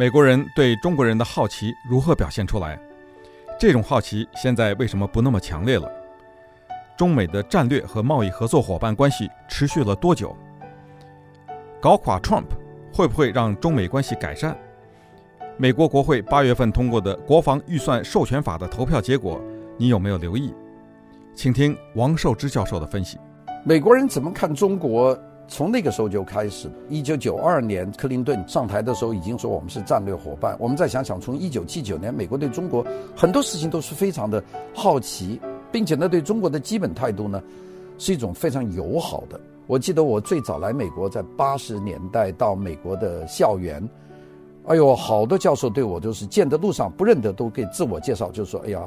美国人对中国人的好奇如何表现出来？这种好奇现在为什么不那么强烈了？中美的战略和贸易合作伙伴关系持续了多久？搞垮 Trump 会不会让中美关系改善？美国国会八月份通过的国防预算授权法的投票结果，你有没有留意？请听王寿之教授的分析。美国人怎么看中国？从那个时候就开始，一九九二年克林顿上台的时候已经说我们是战略伙伴。我们再想想，从一九七九年，美国对中国很多事情都是非常的好奇，并且呢，对中国的基本态度呢，是一种非常友好的。我记得我最早来美国，在八十年代到美国的校园，哎呦，好多教授对我都是见的路上不认得都给自我介绍，就说：“哎呀，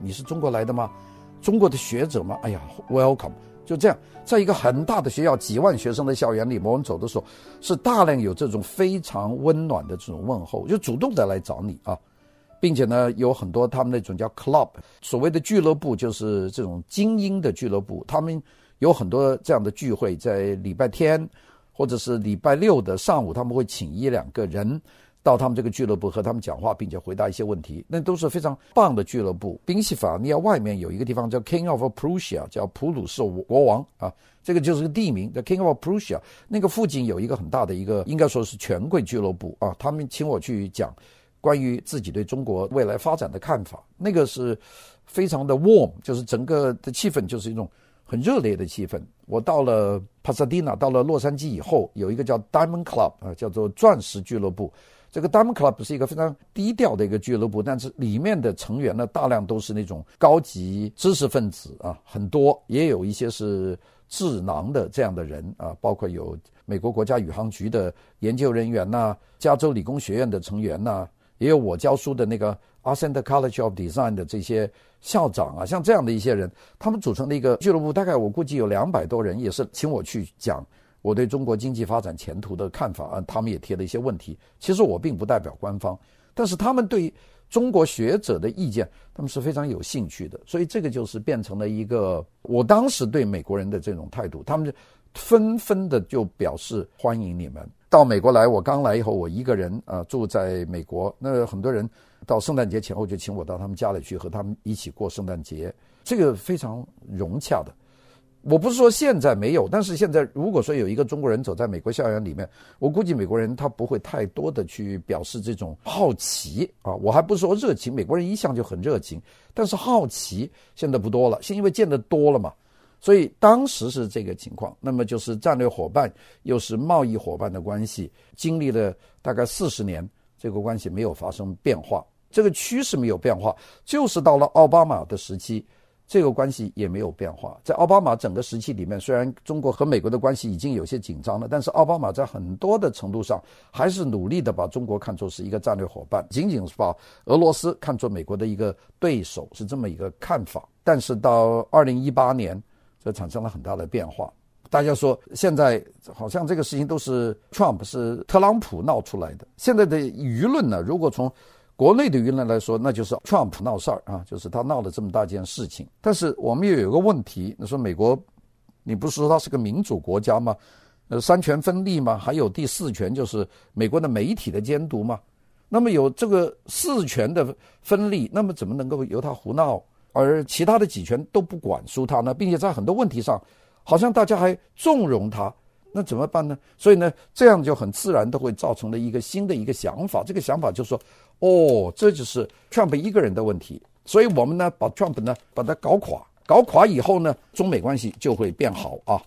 你是中国来的吗？中国的学者吗？”哎呀，welcome。就这样，在一个很大的学校，几万学生的校园里，我们走的时候，是大量有这种非常温暖的这种问候，就主动的来找你啊，并且呢，有很多他们那种叫 club，所谓的俱乐部，就是这种精英的俱乐部，他们有很多这样的聚会，在礼拜天或者是礼拜六的上午，他们会请一两个人。到他们这个俱乐部和他们讲话，并且回答一些问题，那都是非常棒的俱乐部。宾夕法尼亚外面有一个地方叫 King of Prussia，叫普鲁士国王啊，这个就是个地名，叫 King of Prussia。那个附近有一个很大的一个，应该说是权贵俱乐部啊。他们请我去讲关于自己对中国未来发展的看法，那个是非常的 warm，就是整个的气氛就是一种很热烈的气氛。我到了帕萨迪纳，到了洛杉矶以后，有一个叫 Diamond Club 啊，叫做钻石俱乐部。这个 Diamond Club 是一个非常低调的一个俱乐部，但是里面的成员呢，大量都是那种高级知识分子啊，很多也有一些是智囊的这样的人啊，包括有美国国家宇航局的研究人员呐、加州理工学院的成员呐、也有我教书的那个 Austin College of Design 的这些校长啊，像这样的一些人，他们组成的一个俱乐部，大概我估计有两百多人，也是请我去讲。我对中国经济发展前途的看法啊，他们也提了一些问题。其实我并不代表官方，但是他们对中国学者的意见，他们是非常有兴趣的。所以这个就是变成了一个我当时对美国人的这种态度，他们就纷纷的就表示欢迎你们到美国来。我刚来以后，我一个人啊住在美国，那很多人到圣诞节前后就请我到他们家里去和他们一起过圣诞节，这个非常融洽的。我不是说现在没有，但是现在如果说有一个中国人走在美国校园里面，我估计美国人他不会太多的去表示这种好奇啊。我还不是说热情，美国人一向就很热情，但是好奇现在不多了，是因为见得多了嘛。所以当时是这个情况，那么就是战略伙伴又是贸易伙伴的关系，经历了大概四十年，这个关系没有发生变化，这个趋势没有变化，就是到了奥巴马的时期。这个关系也没有变化。在奥巴马整个时期里面，虽然中国和美国的关系已经有些紧张了，但是奥巴马在很多的程度上还是努力的把中国看作是一个战略伙伴，仅仅是把俄罗斯看作美国的一个对手，是这么一个看法。但是到二零一八年，这产生了很大的变化。大家说现在好像这个事情都是 Trump 是特朗普闹出来的。现在的舆论呢，如果从国内的舆论来说，那就是 Trump 闹事儿啊，就是他闹了这么大件事情。但是我们又有一个问题，你说美国，你不是说它是个民主国家吗？呃，三权分立吗？还有第四权就是美国的媒体的监督吗？那么有这个四权的分立，那么怎么能够由他胡闹，而其他的几权都不管束他呢？并且在很多问题上，好像大家还纵容他。那怎么办呢？所以呢，这样就很自然的会造成了一个新的一个想法。这个想法就是说，哦，这就是 Trump 一个人的问题。所以我们呢，把 Trump 呢把它搞垮，搞垮以后呢，中美关系就会变好啊。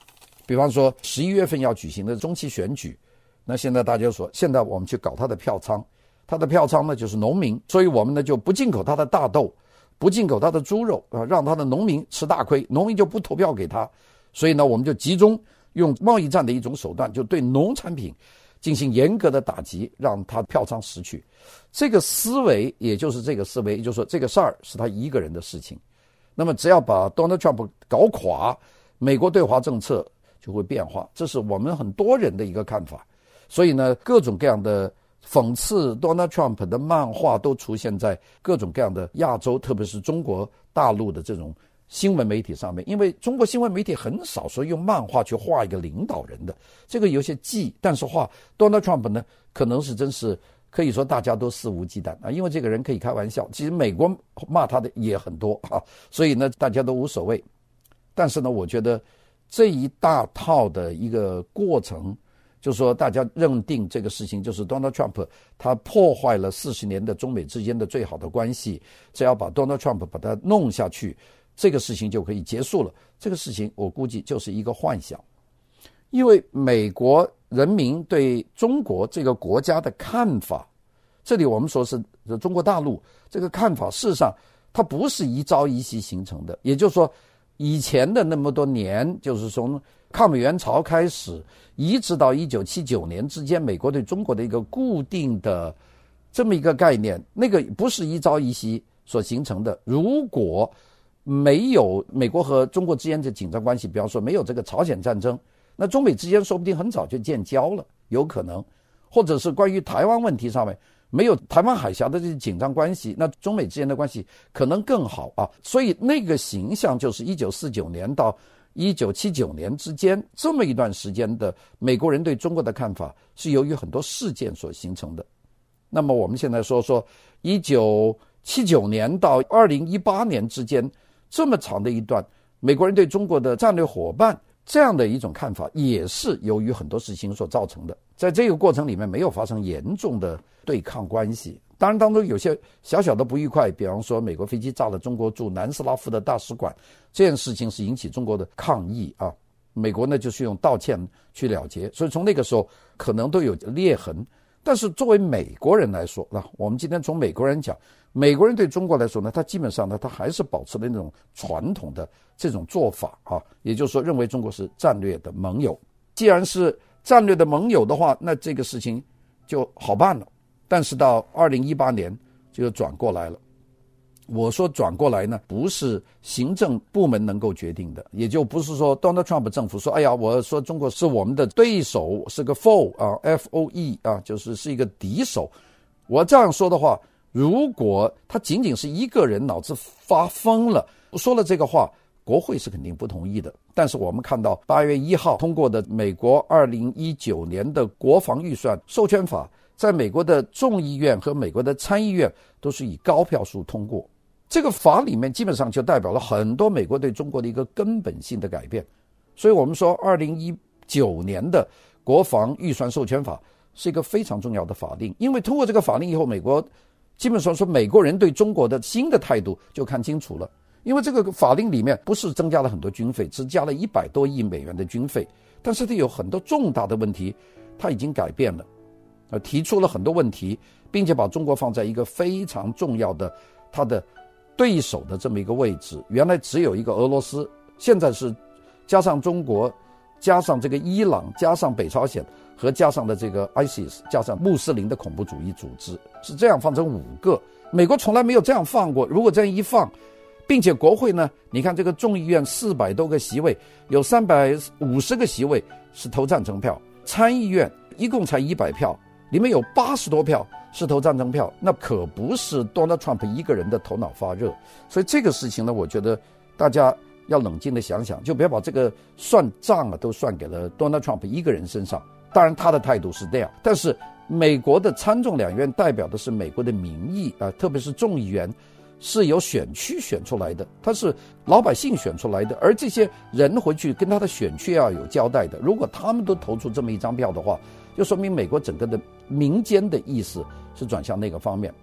比方说十一月份要举行的中期选举，那现在大家说，现在我们去搞他的票仓，他的票仓呢就是农民，所以我们呢就不进口他的大豆，不进口他的猪肉啊，让他的农民吃大亏，农民就不投票给他。所以呢，我们就集中。用贸易战的一种手段，就对农产品进行严格的打击，让他票仓失去。这个思维，也就是这个思维，也就是说，这个事儿是他一个人的事情。那么，只要把 Donald Trump 搞垮，美国对华政策就会变化。这是我们很多人的一个看法。所以呢，各种各样的讽刺 Donald Trump 的漫画都出现在各种各样的亚洲，特别是中国大陆的这种。新闻媒体上面，因为中国新闻媒体很少说用漫画去画一个领导人的，这个有些忌，但是画 Donald Trump 呢，可能是真是可以说大家都肆无忌惮啊，因为这个人可以开玩笑。其实美国骂他的也很多啊，所以呢，大家都无所谓。但是呢，我觉得这一大套的一个过程，就是说大家认定这个事情就是 Donald Trump 他破坏了四十年的中美之间的最好的关系，只要把 Donald Trump 把它弄下去，这个事情就可以结束了。这个事情我估计就是一个幻想，因为美国。人民对中国这个国家的看法，这里我们说是中国大陆这个看法，事实上它不是一朝一夕形成的。也就是说，以前的那么多年，就是从抗美援朝开始，一直到一九七九年之间，美国对中国的一个固定的这么一个概念，那个不是一朝一夕所形成的。如果没有美国和中国之间的紧张关系，比方说没有这个朝鲜战争。那中美之间说不定很早就建交了，有可能，或者是关于台湾问题上面没有台湾海峡的这些紧张关系，那中美之间的关系可能更好啊。所以那个形象就是一九四九年到一九七九年之间这么一段时间的美国人对中国的看法，是由于很多事件所形成的。那么我们现在说说一九七九年到二零一八年之间这么长的一段美国人对中国的战略伙伴。这样的一种看法，也是由于很多事情所造成的。在这个过程里面，没有发生严重的对抗关系。当然，当中有些小小的不愉快，比方说美国飞机炸了中国驻南斯拉夫的大使馆，这件事情是引起中国的抗议啊。美国呢，就是用道歉去了结。所以从那个时候，可能都有裂痕。但是作为美国人来说，那我们今天从美国人讲，美国人对中国来说呢，他基本上呢，他还是保持了那种传统的这种做法啊，也就是说，认为中国是战略的盟友。既然是战略的盟友的话，那这个事情就好办了。但是到二零一八年就转过来了。我说转过来呢，不是行政部门能够决定的，也就不是说 Donald Trump 政府说，哎呀，我说中国是我们的对手，是个 foe 啊，F O E 啊，就是是一个敌手。我这样说的话，如果他仅仅是一个人脑子发疯了，说了这个话，国会是肯定不同意的。但是我们看到八月一号通过的美国二零一九年的国防预算授权法，在美国的众议院和美国的参议院都是以高票数通过。这个法里面基本上就代表了很多美国对中国的一个根本性的改变，所以我们说，二零一九年的国防预算授权法是一个非常重要的法令，因为通过这个法令以后，美国基本上说美国人对中国的新的态度就看清楚了，因为这个法令里面不是增加了很多军费，只加了一百多亿美元的军费，但是它有很多重大的问题，它已经改变了，呃，提出了很多问题，并且把中国放在一个非常重要的它的。对手的这么一个位置，原来只有一个俄罗斯，现在是加上中国，加上这个伊朗，加上北朝鲜，和加上的这个 ISIS，加上穆斯林的恐怖主义组织，是这样放成五个。美国从来没有这样放过。如果这样一放，并且国会呢，你看这个众议院四百多个席位，有三百五十个席位是投赞成票，参议院一共才一百票，里面有八十多票。是投赞成票，那可不是 Donald Trump 一个人的头脑发热，所以这个事情呢，我觉得大家要冷静的想想，就不要把这个算账啊都算给了 Donald Trump 一个人身上。当然他的态度是这样，但是美国的参众两院代表的是美国的民意啊，特别是众议员是由选区选出来的，他是老百姓选出来的，而这些人回去跟他的选区要有交代的。如果他们都投出这么一张票的话，就说明美国整个的民间的意识是转向那个方面。